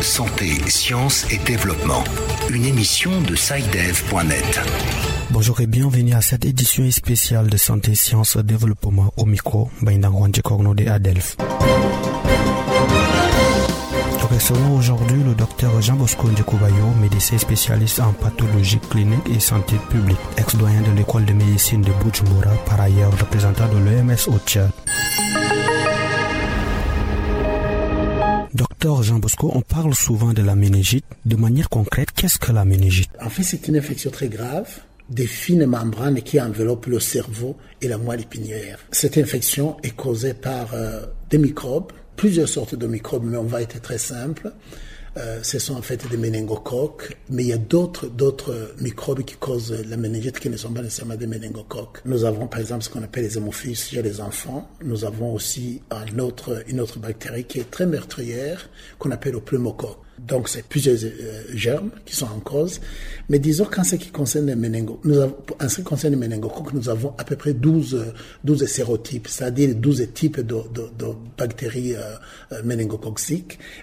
Santé, sciences et développement. Une émission de SciDev.net. Bonjour et bienvenue à cette édition spéciale de Santé, Sciences et Développement au micro, Baindang de Adelph. Recevons aujourd'hui le docteur Jean Bosco Ndekoubayo, médecin spécialiste en pathologie clinique et santé publique, ex-doyen de l'école de médecine de Bujumbura, par ailleurs représentant de l'EMS au Tchad. Docteur Jean Bosco, on parle souvent de la méningite. De manière concrète, qu'est-ce que la méningite? En fait, c'est une infection très grave des fines membranes qui enveloppent le cerveau et la moelle épinière. Cette infection est causée par euh, des microbes, plusieurs sortes de microbes, mais on va être très simple. Euh, ce sont en fait des méningocoques, mais il y a d'autres microbes qui causent la méningite qui ne sont pas nécessairement des méningocoques. Nous avons par exemple ce qu'on appelle les hémophilus chez les enfants. Nous avons aussi une autre bactérie qui est très meurtrière qu'on appelle le pneumocoque. Donc, c'est plusieurs euh, germes qui sont en cause. Mais disons qu'en ce qui concerne les méningocoques, nous avons, à peu près 12, 12 sérotypes, c'est-à-dire 12 types de, bactéries euh, euh.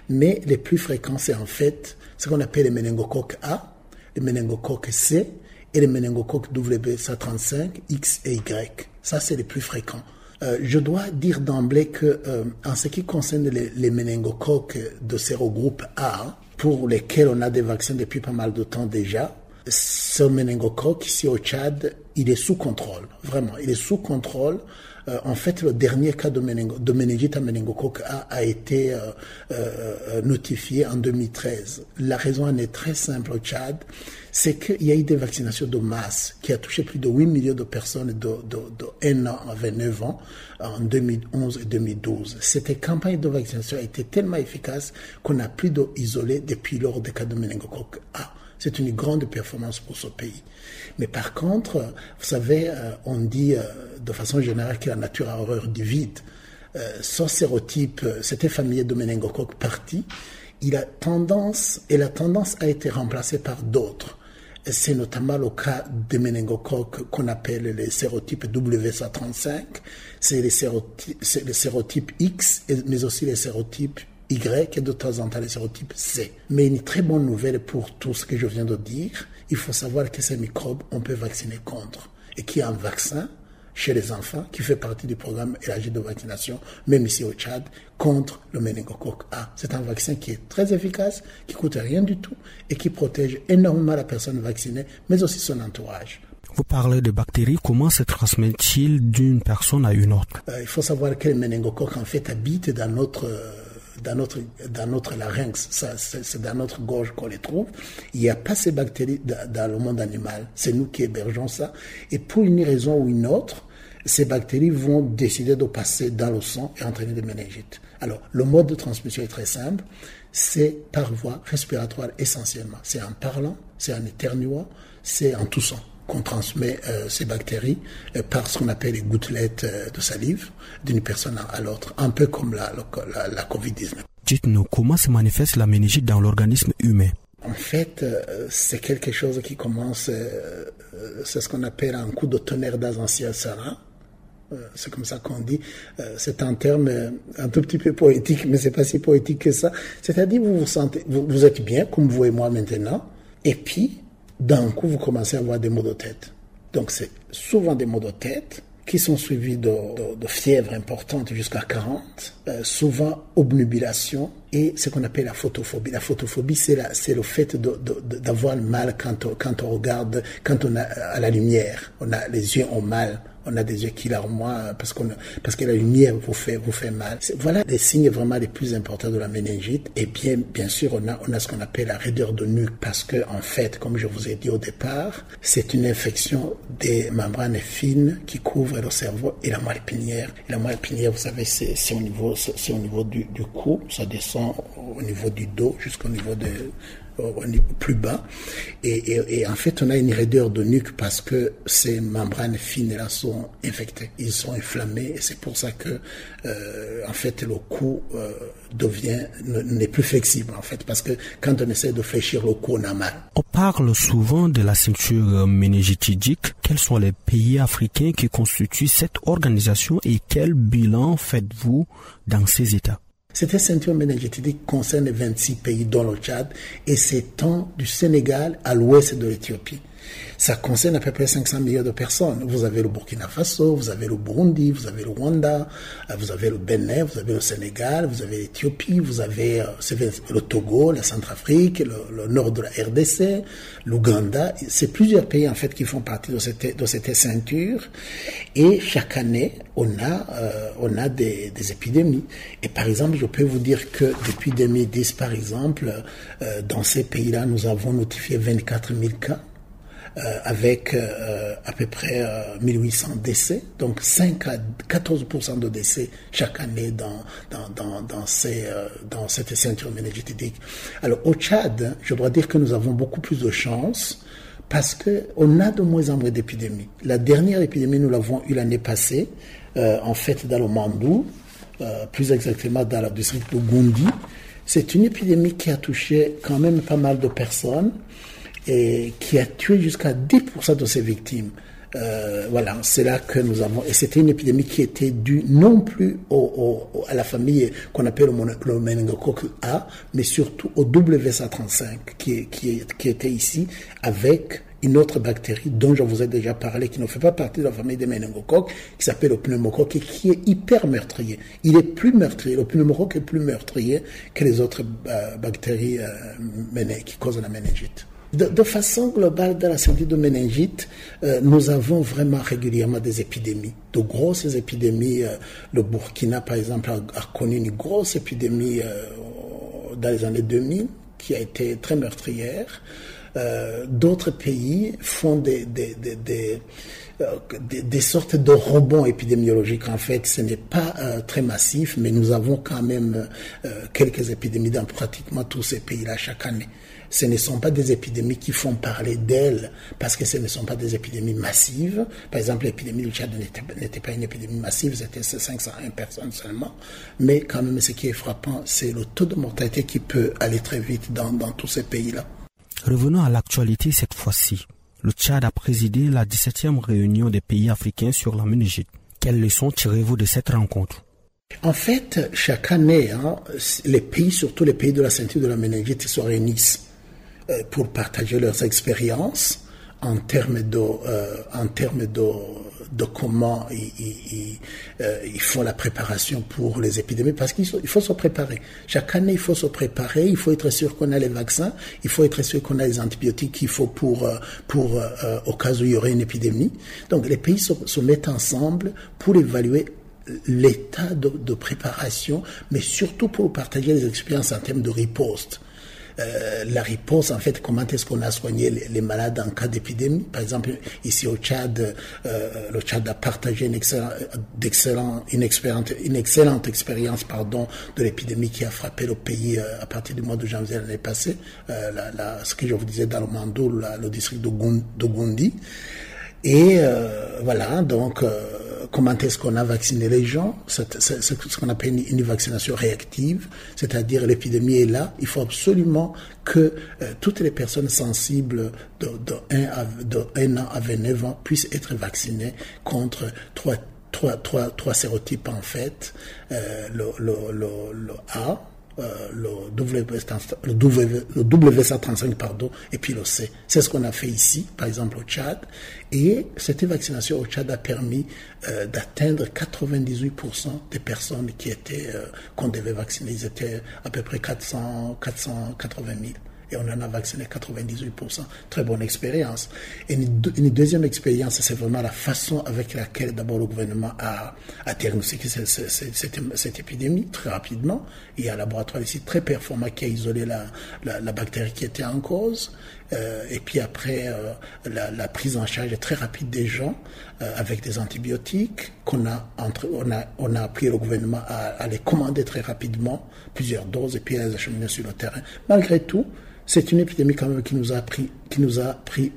Mais les plus fréquents, c'est en fait ce qu'on appelle les méningocoques A, les méningocoques C et les méningocoques WB135, X et Y. Ça, c'est les plus fréquents. Euh, je dois dire d'emblée que, euh, en ce qui concerne les, les méningocoques de sérogroupe A, pour lesquels on a des vaccins depuis pas mal de temps déjà, ce méningocoque ici au Tchad, il est sous contrôle, vraiment, il est sous contrôle. Euh, en fait, le dernier cas de, de méningite à méningocoque A a été euh, euh, notifié en 2013. La raison en est très simple au Tchad, c'est qu'il y a eu des vaccinations de masse qui a touché plus de 8 millions de personnes de, de, de 1 an à 29 ans en 2011 et 2012. Cette campagne de vaccination a été tellement efficace qu'on n'a plus d'isolés depuis lors des cas de méningocoque A. C'est une grande performance pour ce pays. Mais par contre, vous savez, euh, on dit euh, de façon générale que la nature a horreur du vide. Euh, ce sérotype, c'était familier de méningocoque parti, il a tendance, et la tendance a été remplacée par d'autres. C'est notamment le cas des méningocoques qu'on appelle les sérotypes W135, c'est les, sérotypes X, mais aussi les sérotypes y et de temps en temps les sérotypes C. Mais une très bonne nouvelle pour tout ce que je viens de dire, il faut savoir que ces microbes, on peut vacciner contre. Et qu'il y a un vaccin chez les enfants qui fait partie du programme élargi de vaccination, même ici au Tchad, contre le méningocoque A. C'est un vaccin qui est très efficace, qui coûte rien du tout et qui protège énormément la personne vaccinée, mais aussi son entourage. Vous parlez de bactéries, comment se transmet-il d'une personne à une autre? Euh, Il faut savoir que le méningocoque en fait habite dans notre dans notre, larynx, c'est dans notre gorge qu'on les trouve. Il n'y a pas ces bactéries dans, le monde animal. C'est nous qui hébergeons ça. Et pour une raison ou une autre, ces bactéries vont décider de passer dans le sang et entraîner des méningites. Alors, le mode de transmission est très simple. C'est par voie respiratoire essentiellement. C'est en parlant, c'est en éternuant, c'est en toussant qu'on transmet euh, ces bactéries euh, par ce qu'on appelle les gouttelettes euh, de salive d'une personne à, l'autre, un peu comme la, la, la Covid-19. Dites-nous, comment se manifeste la méningite dans l'organisme humain? En fait, c'est quelque chose qui commence, c'est ce qu'on appelle un coup de tonnerre dans un ciel serein. C'est comme ça qu'on dit. C'est un terme un tout petit peu poétique, mais c'est pas si poétique que ça. C'est-à-dire, vous vous sentez, vous, vous êtes bien, comme vous et moi maintenant, et puis, d'un coup, vous commencez à avoir des maux de tête. Donc, c'est souvent des maux de tête qui sont suivis de, de, fièvre importante jusqu'à 40, euh, souvent obnubilation et ce qu'on appelle la photophobie. La photophobie, c'est le fait d'avoir mal quand on, quand on regarde, quand on a à la lumière. On a les yeux ont mal on a des yeux qui larmoient parce, qu'on parce que la lumière vous fait, vous fait mal. Voilà les signes vraiment les plus importants de la méningite. Et bien, bien sûr, on a, on a ce qu'on appelle la raideur de nuque parce que, en fait, comme je vous ai dit au départ, c'est une infection des membranes fines qui couvrent le cerveau et la moelle épinière. Et la moelle épinière, vous savez, c'est au niveau, c'est au niveau du cou, ça descend au niveau du dos jusqu'au niveau de, plus bas. Et, en fait, on a une raideur de nuque parce que ces membranes fines là sont infectées, ils sont inflammés et c'est pour ça que euh, en fait le cou euh, devient n'est plus flexible en fait parce que quand on essaie de fléchir le cou, on a mal. On parle souvent de la ceinture méningitidique. Quels sont les pays africains qui constituent cette organisation et quel bilan faites-vous dans ces États? Cette ceinture méningétique concerne 26 pays dont le Tchad et s'étend du Sénégal à l'ouest de l'Éthiopie. Ça concerne à peu près 500 millions de personnes. Vous avez le Burkina Faso, vous avez le Burundi, vous avez le Rwanda, euh, vous avez le Bénin, vous avez le Sénégal, vous avez l'Éthiopie, vous avez euh, le Togo, la Centrafrique, le, nord de la RDC, l'Ouganda. C'est plusieurs pays en fait qui font partie de cette, de cette ceinture. Et chaque année, on a, euh, on a des, épidémies. Et par exemple, je peux vous dire que depuis 2010, par exemple, dans ces pays-là, nous avons notifié 24 000 cas avec euh, à peu près 1800 euh, décès, donc 5 à 14% de décès chaque année dans, dans, dans, dans, ces, dans cette ceinture méningétique. Alors au Tchad, je dois dire que nous avons beaucoup plus de chance parce qu'on a de moins en moins d'épidémies. La dernière épidémie, nous l'avons eu l'année passée, en fait dans le Mandou, plus exactement dans le district de Gundi. C'est une épidémie qui a touché quand même pas mal de personnes et qui a tué jusqu'à 10% de ses victimes. Euh, voilà, c'est là que nous avons. Et c'était une épidémie qui était due non plus au, au, à la famille qu'on appelle le, méningocoque A, mais surtout au WSA35 qui, qui, qui était ici avec une autre bactérie dont je vous ai déjà parlé, qui ne fait pas partie de la famille des méningocoques, qui s'appelle le pneumocoque et qui est hyper meurtrier. Il est plus meurtrier, le pneumocoque est plus meurtrier que les autres euh, bactéries euh, qui causent la méningite. De, façon globale, dans la santé de méningite, euh, nous avons vraiment régulièrement des épidémies, de grosses épidémies. Euh, le Burkina, par exemple, a, connu une grosse épidémie euh, dans les années 2000 qui a été très meurtrière. D'autres pays font des, sortes de rebonds épidémiologiques. En fait, ce n'est pas très massif, mais nous avons quand même quelques épidémies dans pratiquement tous ces pays-là chaque année ce ne sont pas des épidémies qui font parler d'elles parce que ce ne sont pas des épidémies massives. Par exemple, l'épidémie du Tchad n'était pas une épidémie massive, c'était 501 personnes seulement. Mais quand même, ce qui est frappant, c'est le taux de mortalité qui peut aller très vite dans, dans tous ces pays-là. Revenons à l'actualité cette fois-ci. Le Tchad a présidé la 17e réunion des pays africains sur la méningite. Quelles leçons tirez-vous de cette rencontre? En fait, chaque année, hein, les pays, surtout les pays de la ceinture de la méningite, se réunissent pour partager leurs expériences en termes de, euh, en termes de, de comment euh, ils, font la préparation pour les épidémies, parce qu'il faut se préparer. Chaque année, il faut se préparer, il faut être sûr qu'on a les vaccins, il faut être sûr qu'on a les antibiotiques qu'il faut pour, pour au cas où il y aurait une épidémie. Donc les pays se, se mettent ensemble pour évaluer l'état de, de, préparation, mais surtout pour partager les expériences en termes de riposte. Euh, la réponse, en fait, comment est-ce qu'on a soigné les, malades en cas d'épidémie? Par exemple, ici au Tchad, euh, le Tchad a partagé une, excellent, une, une excellente expérience pardon, de l'épidémie qui a frappé le pays euh, à partir du mois de janvier l'année passée, ce que je vous disais dans le Mandou, le district de, Gondi. Et voilà, donc comment est-ce qu'on a vacciné les gens, c'est ce qu'on appelle une, vaccination réactive, c'est-à-dire l'épidémie est là, il faut absolument que euh, toutes les personnes sensibles de, de, 1 à, de 1 an à 29 ans puissent être vaccinées contre trois, sérotypes en fait, euh, le A, euh, le, le, w, le WSA35 pardon, et puis le C. C'est ce qu'on a fait ici, par exemple au Tchad. Et cette vaccination au Tchad a permis euh, d'atteindre 98% des personnes qui étaient euh, qu'on devait vacciner. Ils étaient à peu près 400, 480 000 et on en a vacciné 98%. Très bonne expérience. Et une, deuxième expérience, c'est vraiment la façon avec laquelle d'abord le gouvernement a, a cette, épidémie très rapidement. Il y a un laboratoire ici très performant qui a isolé la, bactérie qui était en cause. Euh, et puis après, euh, la, prise en charge très rapide des gens euh, avec des antibiotiques qu'on a, on a, on a appris le gouvernement à, les commander très rapidement, plusieurs doses, et puis à les acheminer sur le terrain. Malgré tout, c'est une épidémie quand même qui nous a pris, qui nous a pris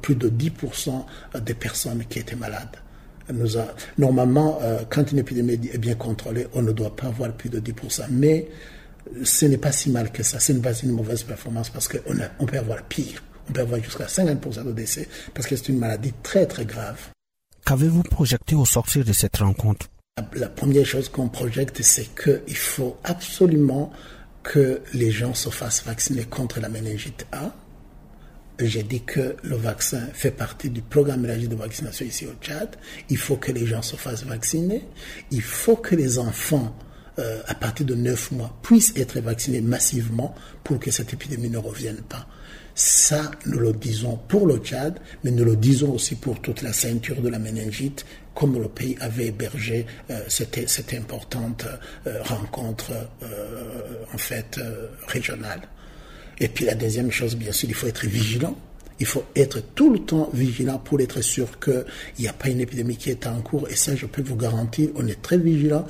plus de 10% des personnes qui étaient malades. Nous a, normalement, quand une épidémie est bien contrôlée, on ne doit pas avoir plus de 10%. Mais ce n'est pas si mal que ça. Ce n'est pas une mauvaise performance parce qu'on on peut avoir pire. On peut avoir jusqu'à 50% de décès parce que c'est une maladie très très grave. Qu'avez-vous projeté au sortir de cette rencontre? La, première chose qu'on projette, c'est qu'il faut absolument que les gens se fassent vacciner contre la méningite A. J'ai dit que le vaccin fait partie du programme élargi de vaccination ici au Tchad. Il faut que les gens se fassent vacciner. Il faut que les enfants euh, à partir de 9 mois, puissent être vaccinés massivement pour que cette épidémie ne revienne pas. Ça, nous le disons pour le Tchad, mais nous le disons aussi pour toute la ceinture de la méningite, comme le pays avait hébergé euh, cette, cette, importante euh, rencontre en fait régionale. Et puis la deuxième chose, bien sûr, il faut être vigilant il faut être tout le temps vigilant pour être sûr qu'il n'y a pas une épidémie qui est en cours. Et ça, je peux vous garantir, on est très vigilant.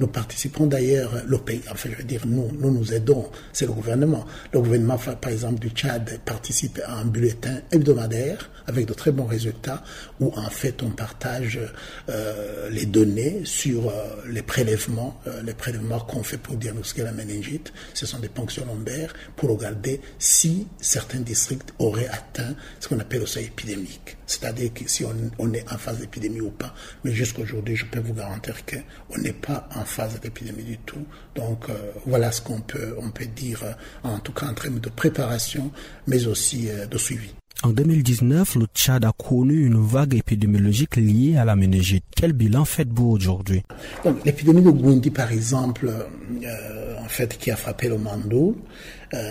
nous participons d'ailleurs, le pays, enfin, je veux dire, nous, nous nous aidons, c'est le gouvernement. Le gouvernement, par exemple, du Tchad participe à un bulletin hebdomadaire avec de très bons résultats où, en fait, on partage euh, les données sur euh, les prélèvements, euh, les prélèvements qu'on fait pour diagnostiquer la méningite. Ce sont des ponctions lombaires pour regarder si certains districts auraient atteint ce qu'on appelle le seuil épidémique. C'est-à-dire que si on, est en phase d'épidémie ou pas. Mais jusqu'aujourd'hui, je peux vous garantir qu'on n'est pas en phase d'épidémie du tout. Donc euh, voilà ce qu'on peut, on peut dire, euh, en tout cas en termes de préparation, mais aussi euh, de suivi. En 2019, le Tchad a connu une vague épidémiologique liée à la méningite. Quel bilan faites-vous aujourd'hui? L'épidémie de Goundi, par exemple, en fait, qui a frappé le Mandou,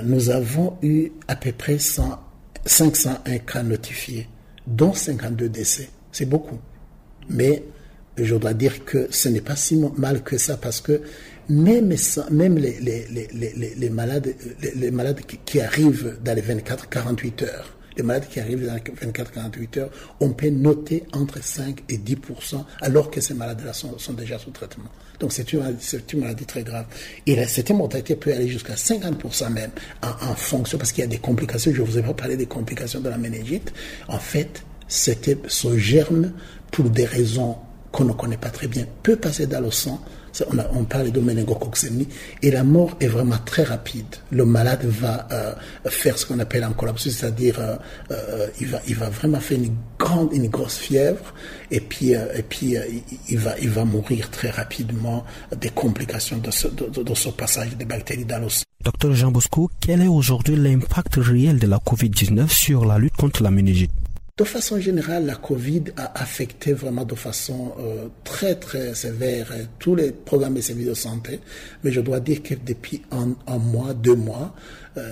nous avons eu à peu près 100 501 cas notifiés, dont 52 décès. C'est beaucoup. Mais je dois dire que ce n'est pas si mal que ça parce que même, les, malades, les, malades qui, arrivent dans les 24-48 heures, les malades qui arrivent dans les 24-48 heures, on peut noter entre 5 et 10% alors que ces malades-là sont, déjà sous traitement. Donc c'est une, une, maladie très grave. Et cette immortalité peut aller jusqu'à 50% même en, fonction, parce qu'il y a des complications, je ne vous ai pas parlé des complications de la méningite. En fait, c'était ce germe, pour des raisons qu'on ne connaît pas très bien, peut passer dans le sang on, parle de méningococcémie et la mort est vraiment très rapide. Le malade va euh, faire ce qu'on appelle un collapse, c'est-à-dire euh, euh, il, va, il va vraiment faire une grande, une grosse fièvre et puis, et puis il, va, il va mourir très rapidement des complications de ce, de, passage des bactéries dans l'os. Docteur Jean Bosco, quel est aujourd'hui l'impact réel de la COVID-19 sur la lutte contre la méningite? De façon générale, la Covid a affecté vraiment de façon euh, très très sévère euh, tous les programmes et services de santé. Mais je dois dire que depuis un, mois, deux mois,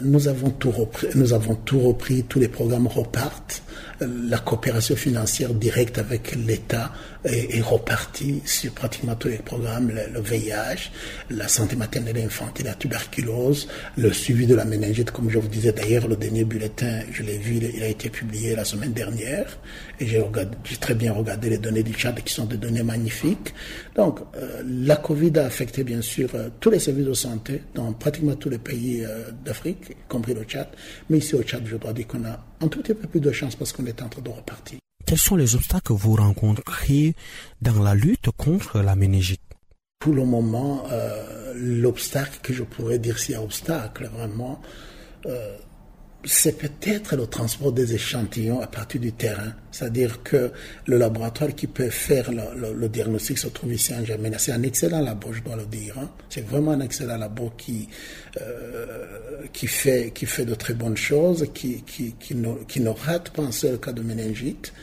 nous avons tout repris, nous avons tout repris, tous les programmes repartent. Euh, la coopération financière directe avec l'État est, repartie sur pratiquement tous les programmes, le, VIH, la santé maternelle et infantile, la tuberculose, le suivi de la méningite, comme je vous disais d'ailleurs, le dernier bulletin, je l'ai vu, il a été publié la semaine dernière, et j'ai très bien regardé les données du Tchad qui sont des données magnifiques. Donc, euh, la Covid a affecté bien sûr tous les services de santé dans pratiquement tous les pays d'Afrique y compris le Tchad. Mais ici au Tchad, je dois dire qu'on a un tout petit peu plus de chance parce qu'on est en train de repartir. Quels sont les obstacles que vous rencontrez dans la lutte contre la méningite? Pour le moment, euh, l'obstacle que je pourrais dire s'il y a obstacle, vraiment, euh, c'est peut-être le transport des échantillons à partir du terrain. C'est-à-dire que le laboratoire qui peut faire le, diagnostic se trouve ici en Germaine. C'est un excellent labo, je dois le dire. Hein. C'est vraiment un excellent labo qui, euh, qui, fait, qui fait de très bonnes choses, qui, qui, qui, ne, rate pas un seul cas de méningite.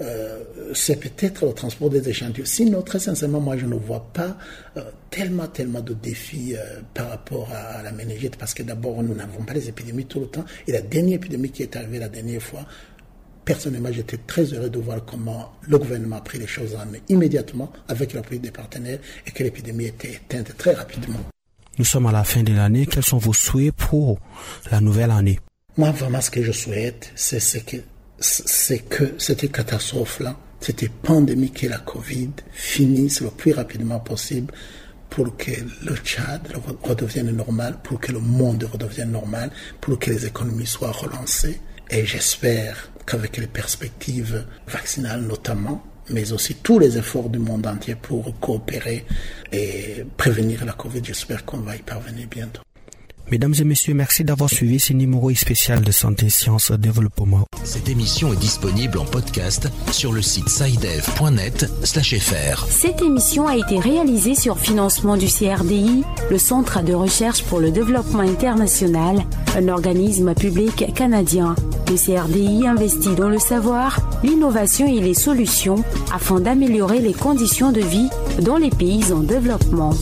Euh, c'est peut-être le transport des échantillons. Sinon, très sincèrement, moi, je ne vois pas euh, tellement, tellement de défis euh, par rapport à, la méningite, parce que d'abord, nous n'avons pas les épidémies tout le temps. Et la dernière épidémie qui est arrivée la dernière fois, personnellement, j'étais très heureux de voir comment le gouvernement a pris les choses en main immédiatement avec l'appui des partenaires et que l'épidémie était éteinte très rapidement. Nous sommes à la fin de l'année. Quels sont vos souhaits pour la nouvelle année? Moi, vraiment, ce que je souhaite, c'est que, c'est que cette catastrophe-là, cette pandémie qui est la Covid, finisse le plus rapidement possible pour que le Tchad redevienne normal, pour que le monde redevienne normal, pour que les économies soient relancées. Et j'espère qu'avec les perspectives vaccinales notamment, mais aussi tous les efforts du monde entier pour coopérer et prévenir la Covid, j'espère qu'on va y parvenir bientôt. Mesdames et messieurs, merci d'avoir suivi ce numéro spécial de Santé, Sciences, Développement. Cette émission est disponible en podcast sur le site sidev.net/fr. Cette émission a été réalisée sur financement du CRDI, le Centre de recherche pour le développement international, un organisme public canadien. Le CRDI investit dans le savoir, l'innovation et les solutions afin d'améliorer les conditions de vie dans les pays en développement.